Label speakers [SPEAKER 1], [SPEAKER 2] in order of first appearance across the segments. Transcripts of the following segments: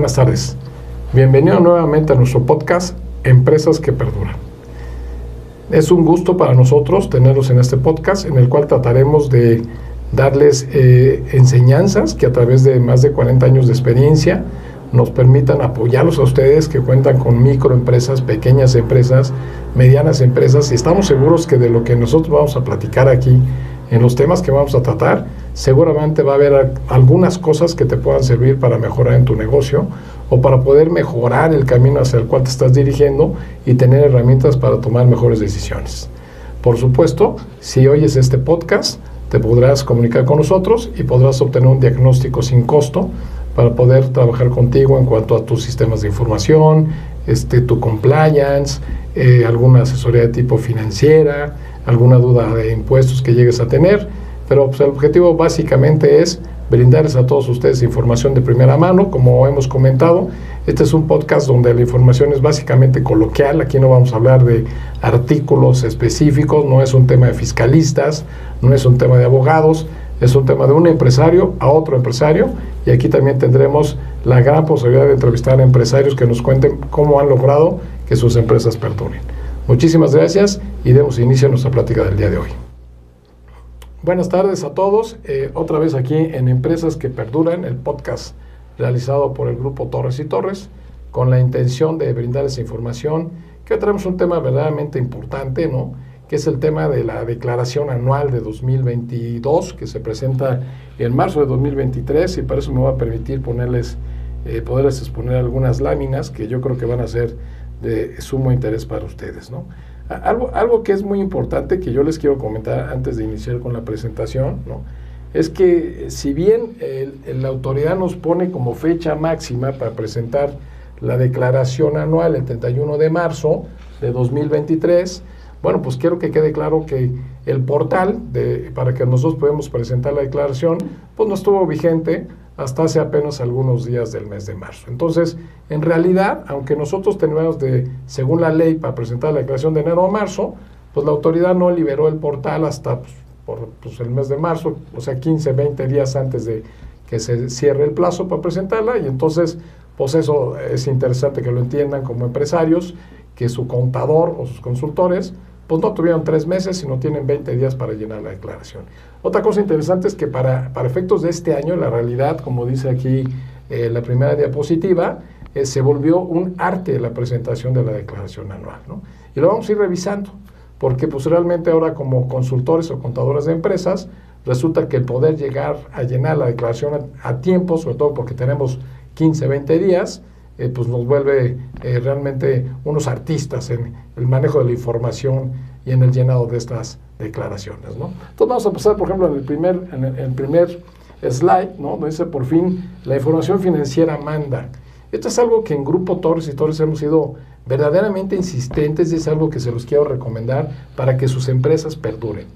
[SPEAKER 1] Buenas tardes. Bienvenido nuevamente a nuestro podcast Empresas que Perduran. Es un gusto para nosotros tenerlos en este podcast en el cual trataremos de darles eh, enseñanzas que a través de más de 40 años de experiencia nos permitan apoyarlos a ustedes que cuentan con microempresas, pequeñas empresas, medianas empresas y estamos seguros que de lo que nosotros vamos a platicar aquí en los temas que vamos a tratar, seguramente va a haber algunas cosas que te puedan servir para mejorar en tu negocio o para poder mejorar el camino hacia el cual te estás dirigiendo y tener herramientas para tomar mejores decisiones. Por supuesto, si oyes este podcast, te podrás comunicar con nosotros y podrás obtener un diagnóstico sin costo para poder trabajar contigo en cuanto a tus sistemas de información, este, tu compliance, eh, alguna asesoría de tipo financiera, alguna duda de impuestos que llegues a tener, pero pues, el objetivo básicamente es brindarles a todos ustedes información de primera mano, como hemos comentado. Este es un podcast donde la información es básicamente coloquial, aquí no vamos a hablar de artículos específicos, no es un tema de fiscalistas, no es un tema de abogados, es un tema de un empresario a otro empresario y aquí también tendremos la gran posibilidad de entrevistar a empresarios que nos cuenten cómo han logrado que sus empresas perduren. Muchísimas gracias y demos inicio a nuestra plática del día de hoy. Buenas tardes a todos, eh, otra vez aquí en Empresas que Perduran, el podcast realizado por el grupo Torres y Torres, con la intención de brindarles información, que hoy tenemos un tema verdaderamente importante, ¿no? que es el tema de la declaración anual de 2022, que se presenta en marzo de 2023, y para eso me va a permitir ponerles, eh, poderles exponer algunas láminas que yo creo que van a ser de sumo interés para ustedes. ¿no? Algo, algo que es muy importante que yo les quiero comentar antes de iniciar con la presentación, ¿no? es que si bien la autoridad nos pone como fecha máxima para presentar la declaración anual el 31 de marzo de 2023, bueno, pues quiero que quede claro que el portal de, para que nosotros podamos presentar la declaración, pues no estuvo vigente hasta hace apenas algunos días del mes de marzo. Entonces, en realidad, aunque nosotros tenemos de, según la ley, para presentar la declaración de enero a marzo, pues la autoridad no liberó el portal hasta pues, por, pues, el mes de marzo, o sea, 15, 20 días antes de que se cierre el plazo para presentarla, y entonces, pues eso es interesante que lo entiendan como empresarios, que su contador o sus consultores, pues no tuvieron tres meses, sino tienen 20 días para llenar la declaración. Otra cosa interesante es que para, para efectos de este año, la realidad, como dice aquí eh, la primera diapositiva, eh, se volvió un arte la presentación de la declaración anual. ¿no? Y lo vamos a ir revisando, porque pues realmente ahora como consultores o contadores de empresas, resulta que el poder llegar a llenar la declaración a, tiempo, sobre todo porque tenemos 15, 20 días, eh, pues nos vuelve realmente unos artistas en el manejo de la información y en el llenado de estas declaraciones. ¿no? Entonces vamos a pasar, por ejemplo, en el primer, en el, primer slide, ¿no? donde dice por fin la información financiera manda. Esto es algo que en Grupo Torres y Torres hemos sido verdaderamente insistentes y es algo que se los quiero recomendar para que sus empresas perduren.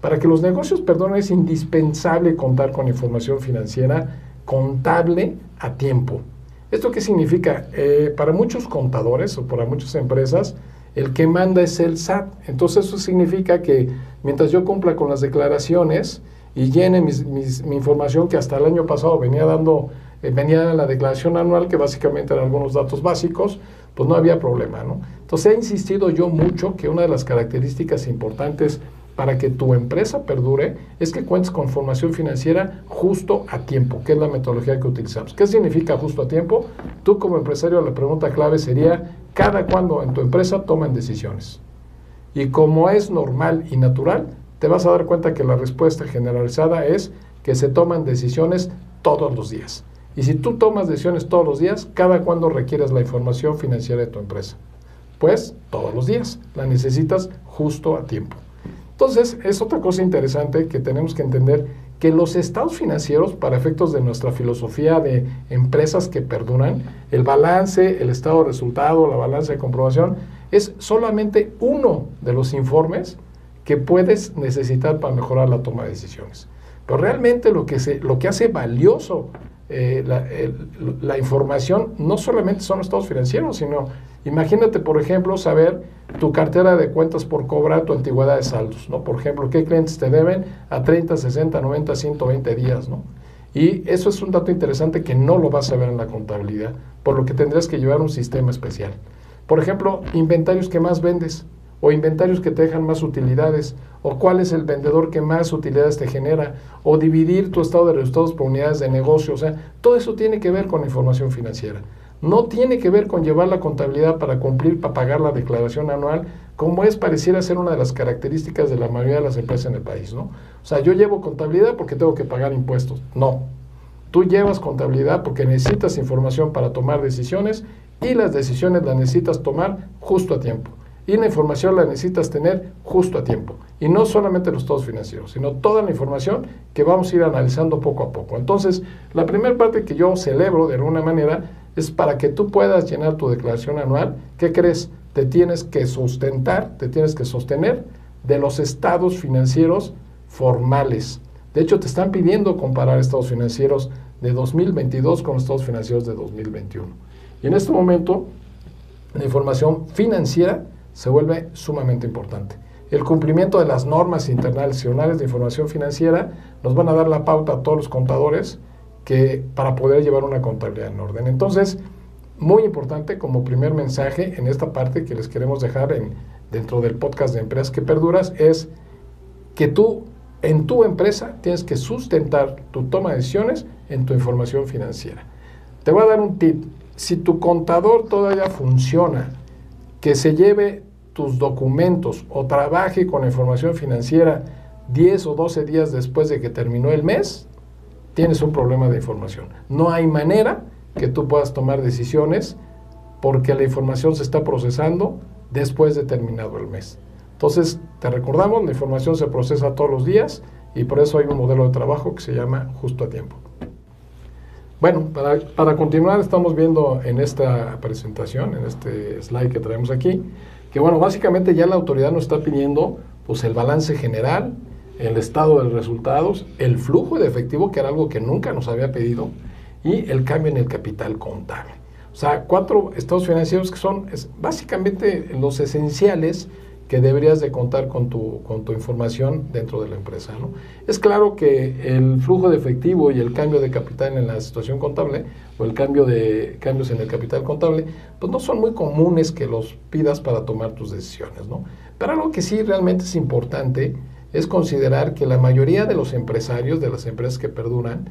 [SPEAKER 1] Para que los negocios perduren es indispensable contar con información financiera contable a tiempo. ¿Esto qué significa? Eh, para muchos contadores o para muchas empresas, el que manda es el SAT. Entonces eso significa que mientras yo cumpla con las declaraciones y llene mi información que hasta el año pasado venía dando, eh, venía la declaración anual, que básicamente eran algunos datos básicos, pues no había problema, ¿no? Entonces he insistido yo mucho que una de las características importantes para que tu empresa perdure es que cuentes con formación financiera justo a tiempo, que es la metodología que utilizamos. ¿Qué significa justo a tiempo? Tú como empresario la pregunta clave sería, ¿cada cuándo en tu empresa toman decisiones? Y como es normal y natural, te vas a dar cuenta que la respuesta generalizada es que se toman decisiones todos los días. Y si tú tomas decisiones todos los días, ¿cada cuándo requieres la información financiera de tu empresa? Pues todos los días. La necesitas justo a tiempo. Entonces, es otra cosa interesante que tenemos que entender que los estados financieros, para efectos de nuestra filosofía de empresas que perduran, el balance, el estado de resultado, la balanza de comprobación, es solamente uno de los informes que puedes necesitar para mejorar la toma de decisiones. Pero realmente lo que, se, lo que hace valioso eh, la, la, información no solamente son los estados financieros, sino imagínate, por ejemplo, saber tu cartera de cuentas por cobrar, tu antigüedad de saldos, ¿no? Por ejemplo, qué clientes te deben a 30, 60, 90, 120 días, ¿no? Y eso es un dato interesante que no lo vas a ver en la contabilidad, por lo que tendrás que llevar un sistema especial. Por ejemplo, inventarios que más vendes, o inventarios que te dejan más utilidades, o cuál es el vendedor que más utilidades te genera, o dividir tu estado de resultados por unidades de negocio. O sea, todo eso tiene que ver con información financiera. No tiene que ver con llevar la contabilidad para cumplir, para pagar la declaración anual, como es pareciera ser una de las características de la mayoría de las empresas en el país, ¿no? O sea, yo llevo contabilidad porque tengo que pagar impuestos. No. Tú llevas contabilidad porque necesitas información para tomar decisiones y las decisiones las necesitas tomar justo a tiempo. Y la información la necesitas tener justo a tiempo. Y no solamente los estados financieros, sino toda la información que vamos a ir analizando poco a poco. Entonces, la primera parte que yo celebro de alguna manera es para que tú puedas llenar tu declaración anual. ¿Qué crees? te tienes que sustentar, te tienes que sostener de los estados financieros formales. De hecho, te están pidiendo comparar estados financieros de 2022 con los estados financieros de 2021. Y en este momento, la información financiera se vuelve sumamente importante. El cumplimiento de las normas internacionales de información financiera nos van a dar la pauta a todos los contadores que, para poder llevar una contabilidad en orden. Entonces, muy importante como primer mensaje en esta parte que les queremos dejar en, dentro del podcast de Empresas que Perduras es que tú en tu empresa tienes que sustentar tu toma de decisiones en tu información financiera. Te voy a dar un tip. Si tu contador todavía funciona, que se lleve tus documentos o trabaje con información financiera 10 o 12 días después de que terminó el mes, tienes un problema de información. No hay manera que tú puedas tomar decisiones porque la información se está procesando después de terminado el mes. Entonces, te recordamos, la información se procesa todos los días y por eso hay un modelo de trabajo que se llama justo a tiempo. Bueno, para, continuar estamos viendo en esta presentación, en este slide que traemos aquí, que bueno, básicamente ya la autoridad nos está pidiendo pues el balance general, el estado de resultados, el flujo de efectivo, que era algo que nunca nos había pedido, y el cambio en el capital contable. O sea, cuatro estados financieros que son básicamente los esenciales que deberías de contar con tu, con tu información dentro de la empresa. ¿no? Es claro que el flujo de efectivo y el cambio de capital en la situación contable o el cambio de cambios en el capital contable, pues no son muy comunes que los pidas para tomar tus decisiones. ¿no? Pero algo que sí realmente es importante es considerar que la mayoría de los empresarios, de las empresas que perduran,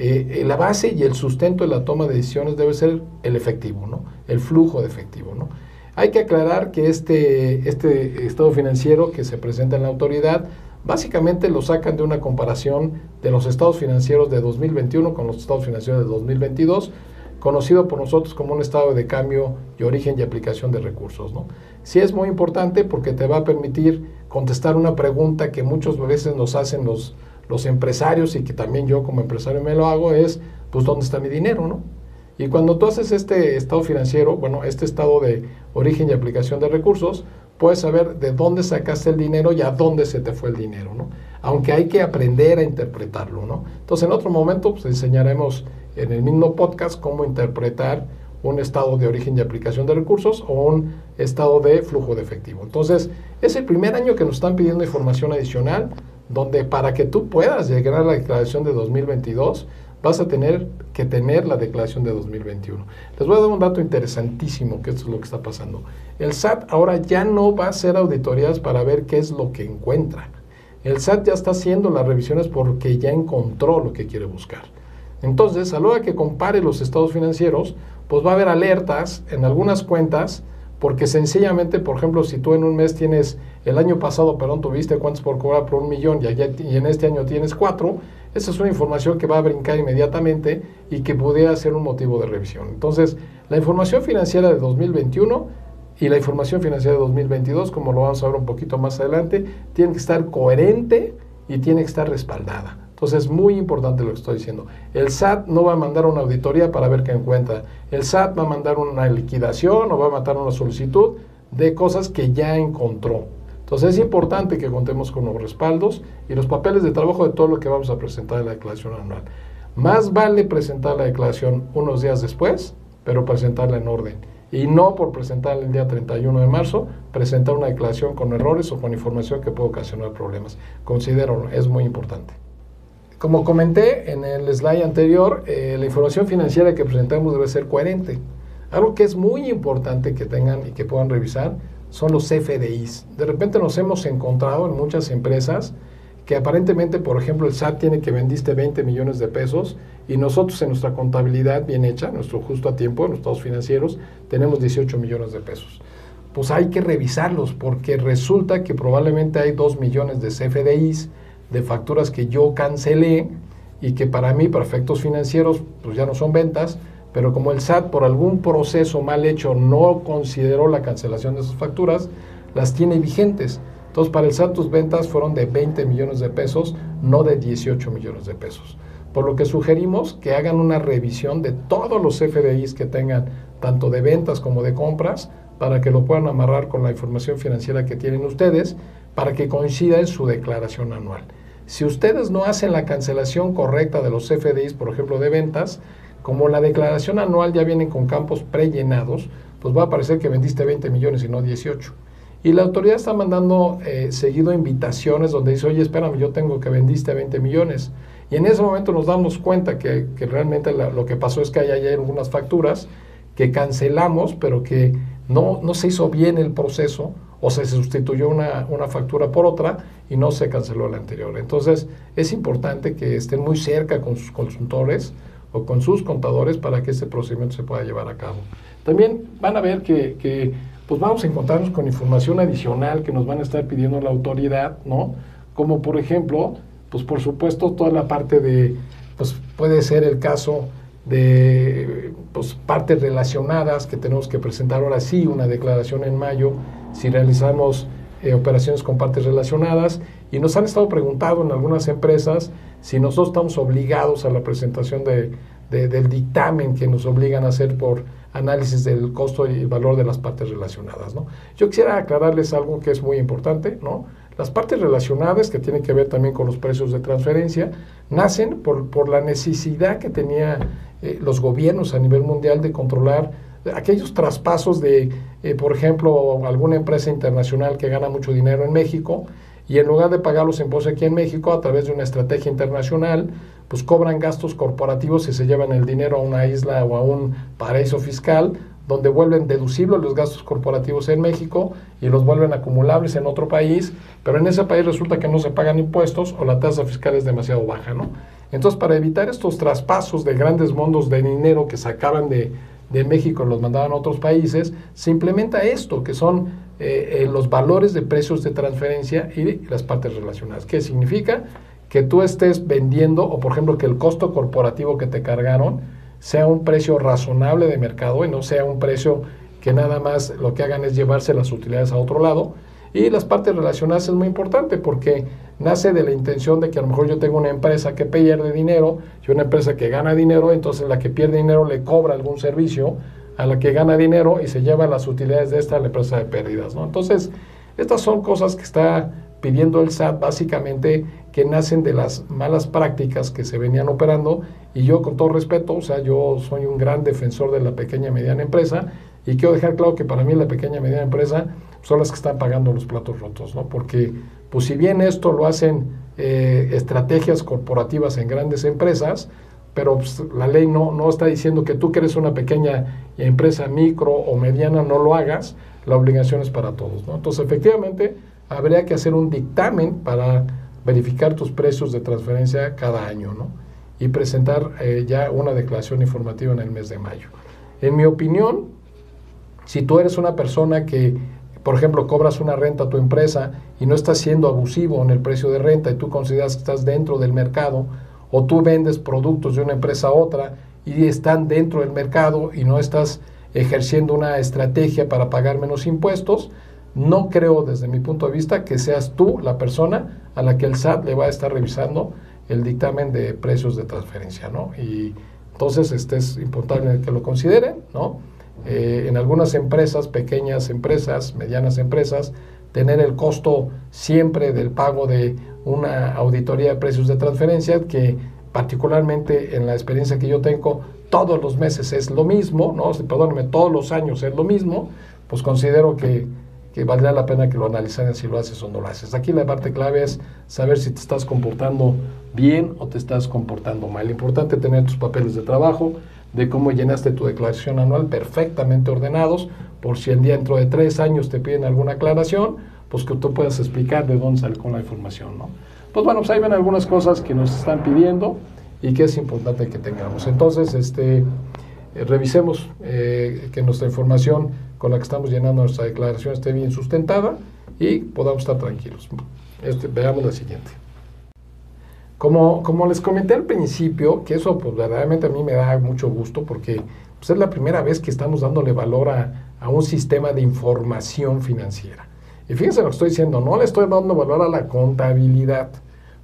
[SPEAKER 1] eh, la base y el sustento de la toma de decisiones debe ser el efectivo, ¿no? el flujo de efectivo. ¿no? Hay que aclarar que este, este estado financiero que se presenta en la autoridad básicamente lo sacan de una comparación de los estados financieros de 2021 con los estados financieros de 2022, conocido por nosotros como un estado de cambio y origen y aplicación de recursos. ¿no? Sí es muy importante porque te va a permitir contestar una pregunta que muchas veces nos hacen los, los empresarios y que también yo como empresario me lo hago es, pues, ¿dónde está mi dinero, no? Y cuando tú haces este estado financiero, bueno, este estado de origen y aplicación de recursos, puedes saber de dónde sacaste el dinero y a dónde se te fue el dinero, ¿no? Aunque hay que aprender a interpretarlo, ¿no? Entonces, en otro momento, pues, enseñaremos en el mismo podcast cómo interpretar un estado de origen y aplicación de recursos o un estado de flujo de efectivo. Entonces, es el primer año que nos están pidiendo información adicional donde para que tú puedas llegar a la declaración de 2022, vas a tener que tener la declaración de 2021. Les voy a dar un dato interesantísimo, que esto es lo que está pasando. El SAT ahora ya no va a hacer auditorías para ver qué es lo que encuentra. El SAT ya está haciendo las revisiones porque ya encontró lo que quiere buscar. Entonces, a la hora que compare los estados financieros, pues va a haber alertas en algunas cuentas porque sencillamente, por ejemplo, si tú en un mes tienes, el año pasado, perdón, tuviste cuántos por cobrar por un millón y, y en este año tienes cuatro, esa es una información que va a brincar inmediatamente y que pudiera ser un motivo de revisión. Entonces, la información financiera de 2021 y la información financiera de 2022, como lo vamos a ver un poquito más adelante, tiene que estar coherente y tiene que estar respaldada. Entonces es muy importante lo que estoy diciendo. El SAT no va a mandar una auditoría para ver qué encuentra. El SAT va a mandar una liquidación o va a mandar una solicitud de cosas que ya encontró. Entonces es importante que contemos con los respaldos y los papeles de trabajo de todo lo que vamos a presentar en la declaración anual. Más vale presentar la declaración unos días después, pero presentarla en orden. Y no por presentarla el día 31 de marzo, presentar una declaración con errores o con información que puede ocasionar problemas. Considero, es muy importante. Como comenté en el slide anterior, eh, la información financiera que presentamos debe ser coherente. Algo que es muy importante que tengan y que puedan revisar son los CFDIs. De repente nos hemos encontrado en muchas empresas que aparentemente, por ejemplo, el SAT tiene que vendiste 20 millones de pesos y nosotros en nuestra contabilidad bien hecha, nuestro justo a tiempo, en los estados financieros, tenemos 18 millones de pesos. Pues hay que revisarlos porque resulta que probablemente hay 2 millones de CFDIs, de facturas que yo cancelé y que para mí, para efectos financieros, pues ya no son ventas, pero como el SAT por algún proceso mal hecho no consideró la cancelación de esas facturas, las tiene vigentes. Entonces, para el SAT tus ventas fueron de 20 millones de pesos, no de 18 millones de pesos. Por lo que sugerimos que hagan una revisión de todos los FDIs que tengan, tanto de ventas como de compras, para que lo puedan amarrar con la información financiera que tienen ustedes, para que coincida en su declaración anual. Si ustedes no hacen la cancelación correcta de los FDIs, por ejemplo, de ventas, como la declaración anual ya viene con campos prellenados, pues va a parecer que vendiste 20 millones y no 18. Y la autoridad está mandando eh, seguido invitaciones donde dice, oye, espérame, yo tengo que vendiste 20 millones. Y en ese momento nos damos cuenta que, realmente lo que pasó es que hay, hay algunas facturas que cancelamos, pero que no, no se hizo bien el proceso o se sustituyó una, una, factura por otra y no se canceló la anterior. Entonces es importante que estén muy cerca con sus consultores o con sus contadores para que este procedimiento se pueda llevar a cabo. También van a ver que, que pues vamos a encontrarnos con información adicional que nos van a estar pidiendo la autoridad, ¿no? Como por ejemplo, pues por supuesto toda la parte de, pues puede ser el caso de pues, partes relacionadas que tenemos que presentar ahora sí una declaración en mayo si realizamos eh, operaciones con partes relacionadas y nos han estado preguntando en algunas empresas si nosotros estamos obligados a la presentación de, del dictamen que nos obligan a hacer por análisis del costo y valor de las partes relacionadas. ¿no? Yo quisiera aclararles algo que es muy importante. ¿no? Las partes relacionadas, que tienen que ver también con los precios de transferencia, nacen por, por la necesidad que tenían eh, los gobiernos a nivel mundial de controlar aquellos traspasos de, eh, por ejemplo, alguna empresa internacional que gana mucho dinero en México y en lugar de pagar los impuestos aquí en México a través de una estrategia internacional, pues cobran gastos corporativos y se llevan el dinero a una isla o a un paraíso fiscal, donde vuelven deducibles los gastos corporativos en México y los vuelven acumulables en otro país, pero en ese país resulta que no se pagan impuestos o la tasa fiscal es demasiado baja, ¿no? Entonces, para evitar estos traspasos de grandes montos de dinero que sacaban de, de México los mandaban a otros países, se implementa esto, que son eh, eh, los valores de precios de transferencia y las partes relacionadas. ¿Qué significa? Que tú estés vendiendo, o por ejemplo, que el costo corporativo que te cargaron sea un precio razonable de mercado y no sea un precio que nada más lo que hagan es llevarse las utilidades a otro lado. Y las partes relacionadas es muy importante porque nace de la intención de que a lo mejor yo tengo una empresa que pierde dinero y una empresa que gana dinero, entonces la que pierde dinero le cobra algún servicio a la que gana dinero y se lleva las utilidades de esta a la empresa de pérdidas. ¿no? Entonces, estas son cosas que está pidiendo el SAT básicamente que nacen de las malas prácticas que se venían operando y yo con todo respeto, o sea, yo soy un gran defensor de la pequeña y mediana empresa y quiero dejar claro que para mí la pequeña y mediana empresa son las que están pagando los platos rotos, ¿no? Porque pues si bien esto lo hacen eh, estrategias corporativas en grandes empresas, pero pues, la ley no, no está diciendo que tú que eres una pequeña empresa micro o mediana no lo hagas, la obligación es para todos. ¿no? Entonces, efectivamente, habría que hacer un dictamen para verificar tus precios de transferencia cada año ¿no? y presentar eh, ya una declaración informativa en el mes de mayo. En mi opinión, si tú eres una persona que, por ejemplo, cobras una renta a tu empresa y no estás siendo abusivo en el precio de renta y tú consideras que estás dentro del mercado, o tú vendes productos de una empresa a otra y están dentro del mercado y no estás ejerciendo una estrategia para pagar menos impuestos, no creo desde mi punto de vista que seas tú la persona a la que el SAT le va a estar revisando el dictamen de precios de transferencia, ¿no? Y entonces este es importante que lo consideren, ¿no? Eh, en algunas empresas, pequeñas empresas, medianas empresas, tener el costo siempre del pago de una auditoría de precios de transferencia que particularmente en la experiencia que yo tengo, todos los meses es lo mismo, ¿no? Perdónenme, todos los años es lo mismo, pues considero que, que valdría la pena que lo analizaran si lo haces o no lo haces. Aquí la parte clave es saber si te estás comportando bien o te estás comportando mal. Importante tener tus papeles de trabajo, de cómo llenaste tu declaración anual perfectamente ordenados, por si el día dentro de tres años te piden alguna aclaración, pues que tú puedas explicar de dónde con la información, ¿no? Pues bueno, pues ahí ven algunas cosas que nos están pidiendo y que es importante que tengamos. Entonces, este, eh, revisemos eh, que nuestra información con la que estamos llenando nuestra declaración esté bien sustentada y podamos estar tranquilos. Este, veamos la siguiente. Como, como les comenté al principio, que eso pues verdaderamente a mí me da mucho gusto porque pues, es la primera vez que estamos dándole valor a, a un sistema de información financiera. Y fíjense lo que estoy diciendo, no le estoy dando valor a la contabilidad,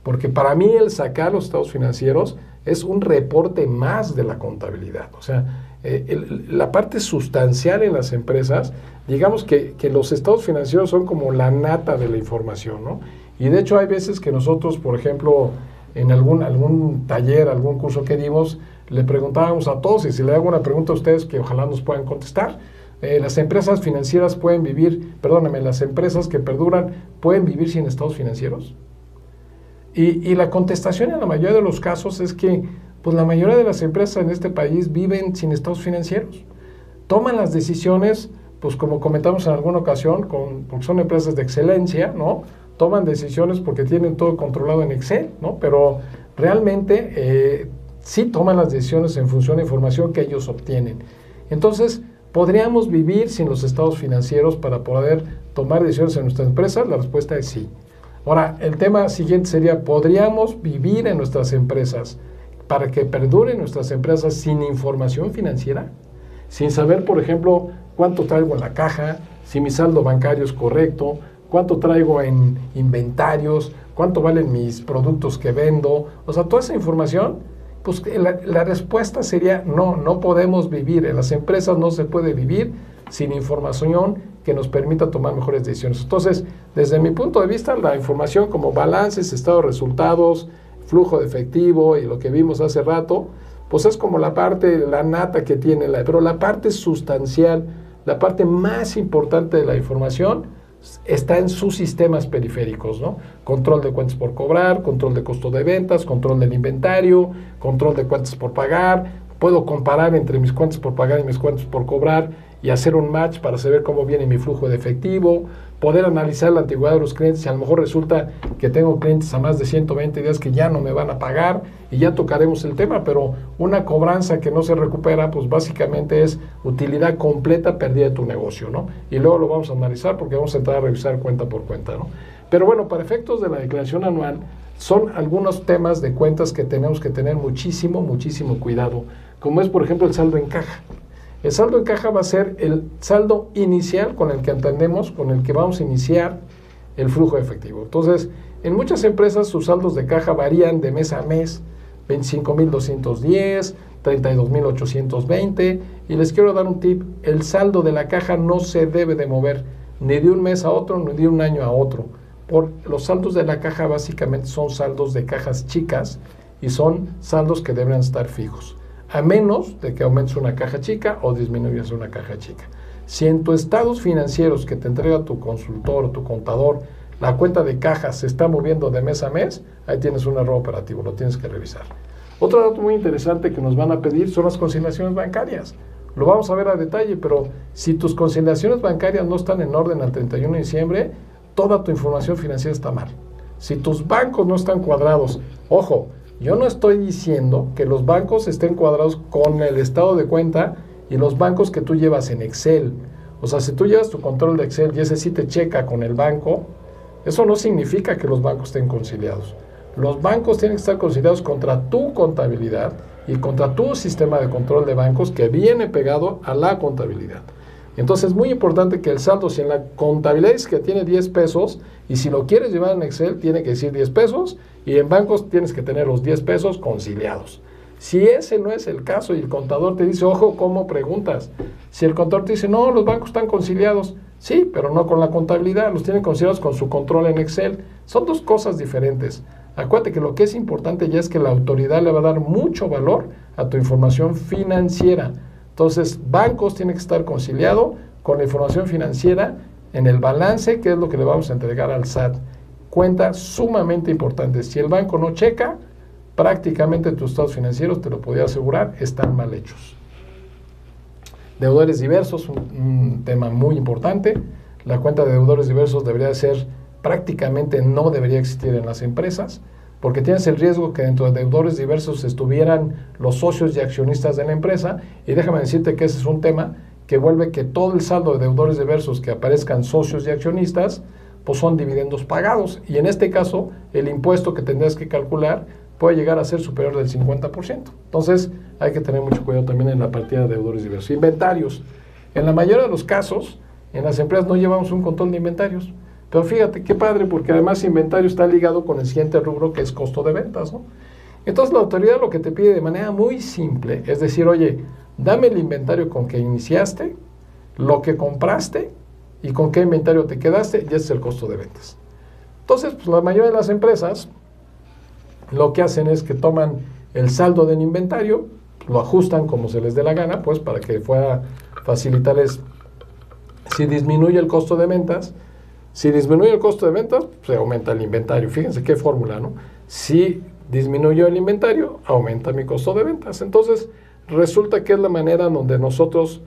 [SPEAKER 1] porque para mí el sacar los estados financieros es un reporte más de la contabilidad. O sea, eh, la parte sustancial en las empresas, digamos que, que, los estados financieros son como la nata de la información, ¿no? Y de hecho hay veces que nosotros, por ejemplo, en algún, algún taller, algún curso que dimos, le preguntábamos a todos, y si le hago una pregunta a ustedes que ojalá nos puedan contestar, eh, las empresas financieras pueden vivir, perdóname, las empresas que perduran pueden vivir sin estados financieros. Y, y, la contestación en la mayoría de los casos es que pues la mayoría de las empresas en este país viven sin estados financieros. Toman las decisiones, pues como comentamos en alguna ocasión, con, porque son empresas de excelencia, ¿no? Toman decisiones porque tienen todo controlado en Excel, ¿no? Pero realmente eh, sí toman las decisiones en función de información que ellos obtienen. Entonces, ¿podríamos vivir sin los estados financieros para poder tomar decisiones en nuestra empresa? La respuesta es sí. Ahora, el tema siguiente sería, ¿podríamos vivir en nuestras empresas para que perduren nuestras empresas sin información financiera, sin saber, por ejemplo, cuánto traigo en la caja, si mi saldo bancario es correcto, cuánto traigo en inventarios, cuánto valen mis productos que vendo, o sea, toda esa información, pues la, la respuesta sería no, no podemos vivir, en las empresas no se puede vivir sin información que nos permita tomar mejores decisiones. Entonces, desde mi punto de vista, la información como balances, estados de resultados, flujo de efectivo y lo que vimos hace rato, pues es como la parte, la nata que tiene, la, pero la parte sustancial, la parte más importante de la información está en sus sistemas periféricos, ¿no? Control de cuentas por cobrar, control de costo de ventas, control del inventario, control de cuentas por pagar, puedo comparar entre mis cuentas por pagar y mis cuentas por cobrar y hacer un match para saber cómo viene mi flujo de efectivo, poder analizar la antigüedad de los clientes a lo mejor resulta que tengo clientes a más de 120 días que ya no me van a pagar y ya tocaremos el tema, pero una cobranza que no se recupera, pues básicamente es utilidad completa perdida de tu negocio, ¿no? Y luego lo vamos a analizar porque vamos a entrar a revisar cuenta por cuenta, ¿no? Pero bueno, para efectos de la declaración anual, son algunos temas de cuentas que tenemos que tener muchísimo, muchísimo cuidado, como es por ejemplo el saldo en caja. El saldo en caja va a ser el saldo inicial con el que entendemos, con el que vamos a iniciar el flujo efectivo. Entonces, en muchas empresas sus saldos de caja varían de mes a mes, 25.210, 32.820, y les quiero dar un tip, el saldo de la caja no se debe de mover ni de un mes a otro, ni de un año a otro. Por, los saldos de la caja básicamente son saldos de cajas chicas y son saldos que deben estar fijos a menos de que aumentes una caja chica o disminuyas una caja chica. Si en tus estados financieros que te entrega tu consultor tu contador, la cuenta de caja se está moviendo de mes a mes, ahí tienes un error operativo, lo tienes que revisar. Otro dato muy interesante que nos van a pedir son las consignaciones bancarias. Lo vamos a ver a detalle, pero si tus consignaciones bancarias no están en orden al 31 de diciembre, toda tu información financiera está mal. Si tus bancos no están cuadrados, ojo, yo no estoy diciendo que los bancos estén cuadrados con el estado de cuenta y los bancos que tú llevas en Excel. O sea, si tú llevas tu control de Excel y ese sí te checa con el banco, eso no significa que los bancos estén conciliados. Los bancos tienen que estar conciliados contra tu contabilidad y contra tu sistema de control de bancos que viene pegado a la contabilidad. Entonces es muy importante que el saldo, si en la contabilidad es que tiene 10 pesos, y si lo quieres llevar en Excel, tiene que decir 10 pesos, y en bancos tienes que tener los 10 pesos conciliados. Si ese no es el caso y el contador te dice, ojo, ¿cómo preguntas? Si el contador te dice, no, los bancos están conciliados, sí, pero no con la contabilidad, los tienen conciliados con su control en Excel. Son dos cosas diferentes. Acuérdate que lo que es importante ya es que la autoridad le va a dar mucho valor a tu información financiera. Entonces, bancos tienen que estar conciliados con la información financiera en el balance, que es lo que le vamos a entregar al SAT. Cuenta sumamente importante. Si el banco no checa, prácticamente tus estados financieros, te lo podía asegurar, están mal hechos. Deudores diversos, un, tema muy importante. La cuenta de deudores diversos debería ser, prácticamente no debería existir en las empresas, porque tienes el riesgo que dentro de deudores diversos estuvieran los socios y accionistas de la empresa, y déjame decirte que ese es un tema que vuelve que todo el saldo de deudores diversos que aparezcan socios y accionistas, pues son dividendos pagados. Y en este caso, el impuesto que tendrás que calcular puede llegar a ser superior del 50%. Entonces, hay que tener mucho cuidado también en la partida de deudores diversos. Inventarios. En la mayoría de los casos, en las empresas no llevamos un control de inventarios. Pero fíjate, qué padre, porque además inventario está ligado con el siguiente rubro que es costo de ventas. Entonces la autoridad lo que te pide de manera muy simple es decir, oye, dame el inventario con que iniciaste, lo que compraste y con qué inventario te quedaste, y ese es el costo de ventas. Entonces, pues la mayoría de las empresas lo que hacen es que toman el saldo del inventario, lo ajustan como se les dé la gana, pues para que pueda facilitarles, si disminuye el costo de ventas, si disminuye el costo de ventas, se aumenta el inventario. Fíjense qué fórmula, ¿no? Si disminuyó el inventario, aumenta mi costo de ventas. Entonces, resulta que es la manera donde nosotros,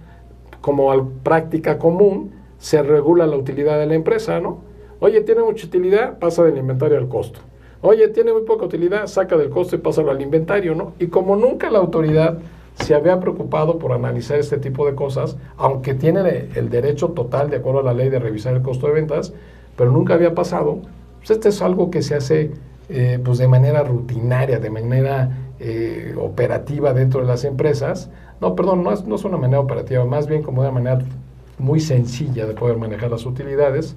[SPEAKER 1] como práctica común, se regula la utilidad de la empresa, ¿no? Oye, tiene mucha utilidad, pasa del inventario al costo. Oye, tiene muy poca utilidad, saca del costo y pásalo al inventario, ¿no? Y como nunca la autoridad se había preocupado por analizar este tipo de cosas, aunque tiene el derecho total, de acuerdo a la ley, de revisar el costo de ventas, pero nunca había pasado, pues este es algo que se hace eh, pues de manera rutinaria, de manera eh, operativa dentro de las empresas. No, perdón, no es, no es una manera operativa, más bien como una manera muy sencilla de poder manejar las utilidades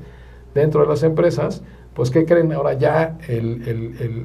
[SPEAKER 1] dentro de las empresas, pues ¿qué creen? Ahora ya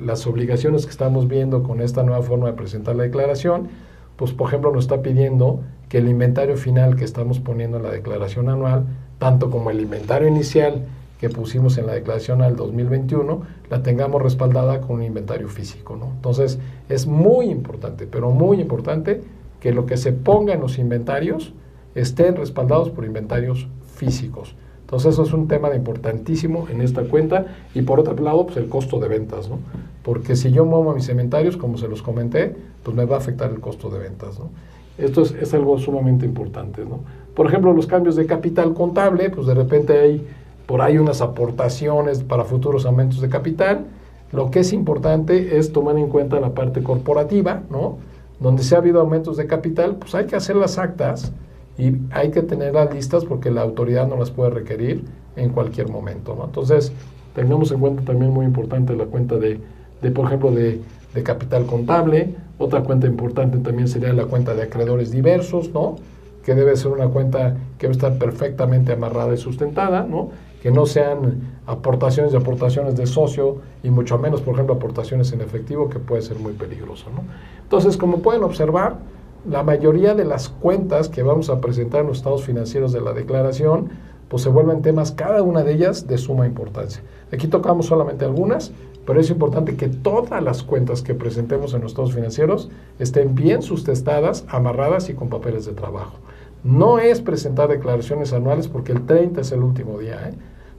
[SPEAKER 1] las obligaciones que estamos viendo con esta nueva forma de presentar la declaración, pues por ejemplo nos está pidiendo que el inventario final que estamos poniendo en la declaración anual, tanto como el inventario inicial que pusimos en la declaración al 2021, la tengamos respaldada con un inventario físico. ¿no? Entonces es muy importante, pero muy importante que lo que se ponga en los inventarios estén respaldados por inventarios físicos. Entonces eso es un tema importantísimo en esta cuenta y por otro lado pues el costo de ventas, ¿no? Porque si yo muevo mis inventarios, como se los comenté, pues me va a afectar el costo de ventas, ¿no? Esto es, es algo sumamente importante, ¿no? Por ejemplo, los cambios de capital contable, pues de repente hay por ahí unas aportaciones para futuros aumentos de capital. Lo que es importante es tomar en cuenta la parte corporativa, ¿no? Donde se ha habido aumentos de capital, pues hay que hacer las actas y hay que tenerlas listas porque la autoridad no las puede requerir en cualquier momento. ¿no? Entonces, tengamos en cuenta también muy importante la cuenta de, de por ejemplo, de, de, capital contable. Otra cuenta importante también sería la cuenta de acreedores diversos, ¿no? que debe ser una cuenta que debe estar perfectamente amarrada y sustentada, ¿no? que no sean aportaciones y aportaciones de socio y mucho menos, por ejemplo, aportaciones en efectivo, que puede ser muy peligroso. ¿no? Entonces, como pueden observar, la mayoría de las cuentas que vamos a presentar en los estados financieros de la declaración, pues se vuelven temas, cada una de ellas, de suma importancia. Aquí tocamos solamente algunas, pero es importante que todas las cuentas que presentemos en los estados financieros estén bien sustentadas, amarradas y con papeles de trabajo. No es presentar declaraciones anuales porque el 30 es el último día. ¿eh?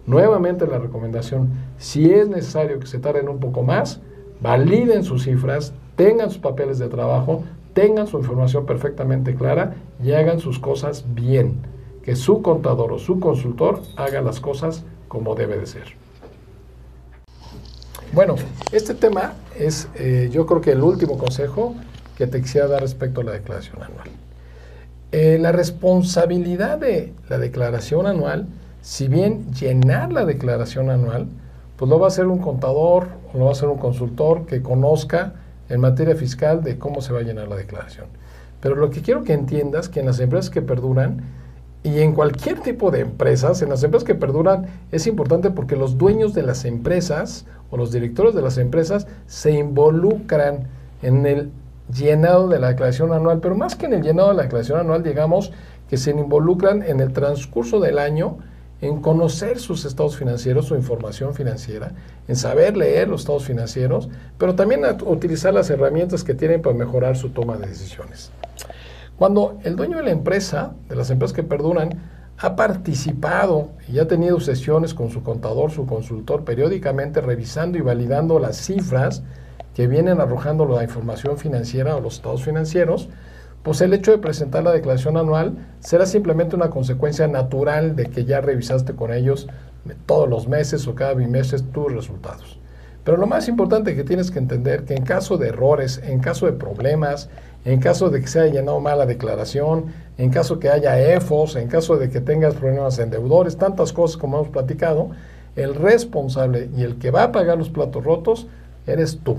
[SPEAKER 1] Nuevamente la recomendación, si es necesario que se tarden un poco más, validen sus cifras, tengan sus papeles de trabajo, tengan su información perfectamente clara y hagan sus cosas bien. Que su contador o su consultor haga las cosas como debe de ser. Bueno, este tema es eh, yo creo que el último consejo que te quisiera dar respecto a la declaración anual. Eh, la responsabilidad de la declaración anual, si bien llenar la declaración anual, pues lo va a hacer un contador o lo va a hacer un consultor que conozca en materia fiscal de cómo se va a llenar la declaración. Pero lo que quiero que entiendas que en las empresas que perduran y en cualquier tipo de empresas, en las empresas que perduran es importante porque los dueños de las empresas o los directores de las empresas se involucran en el llenado de la declaración anual, pero más que en el llenado de la declaración anual, digamos que se involucran en el transcurso del año en conocer sus estados financieros, su información financiera, en saber leer los estados financieros, pero también utilizar las herramientas que tienen para mejorar su toma de decisiones. Cuando el dueño de la empresa, de las empresas que perduran, ha participado y ha tenido sesiones con su contador, su consultor, periódicamente revisando y validando las cifras que vienen arrojando la información financiera o los estados financieros, pues el hecho de presentar la declaración anual será simplemente una consecuencia natural de que ya revisaste con ellos todos los meses o cada bimestre tus resultados. Pero lo más importante que tienes que entender que en caso de errores, en caso de problemas, en caso de que se haya llenado mal la declaración, en caso que haya EFOS, en caso de que tengas problemas en deudores, tantas cosas como hemos platicado, el responsable y el que va a pagar los platos rotos eres tú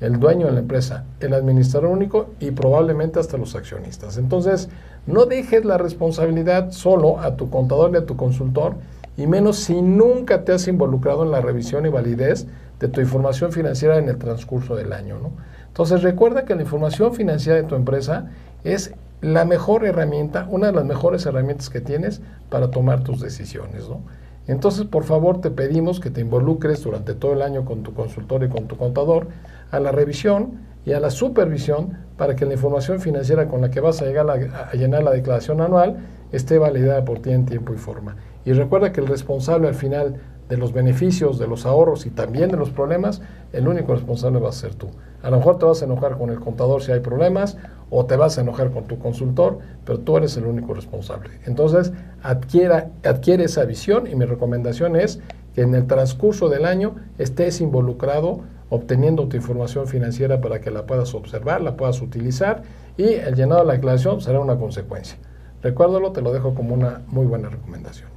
[SPEAKER 1] el dueño de la empresa, el administrador único y probablemente hasta los accionistas. Entonces, no dejes la responsabilidad solo a tu contador y a tu consultor, y menos si nunca te has involucrado en la revisión y validez de tu información financiera en el transcurso del año. ¿no? Entonces, recuerda que la información financiera de tu empresa es la mejor herramienta, una de las mejores herramientas que tienes para tomar tus decisiones. ¿no? Entonces, por favor, te pedimos que te involucres durante todo el año con tu consultor y con tu contador a la revisión y a la supervisión para que la información financiera con la que vas a llegar a, llenar la declaración anual esté validada por ti en tiempo y forma. Y recuerda que el responsable al final de los beneficios, de los ahorros y también de los problemas, el único responsable va a ser tú. A lo mejor te vas a enojar con el contador si hay problemas o te vas a enojar con tu consultor, pero tú eres el único responsable. Entonces, adquiera, adquiere esa visión y mi recomendación es que en el transcurso del año estés involucrado obteniendo tu información financiera para que la puedas observar, la puedas utilizar y el llenado de la declaración será una consecuencia. Recuérdalo, te lo dejo como una muy buena recomendación.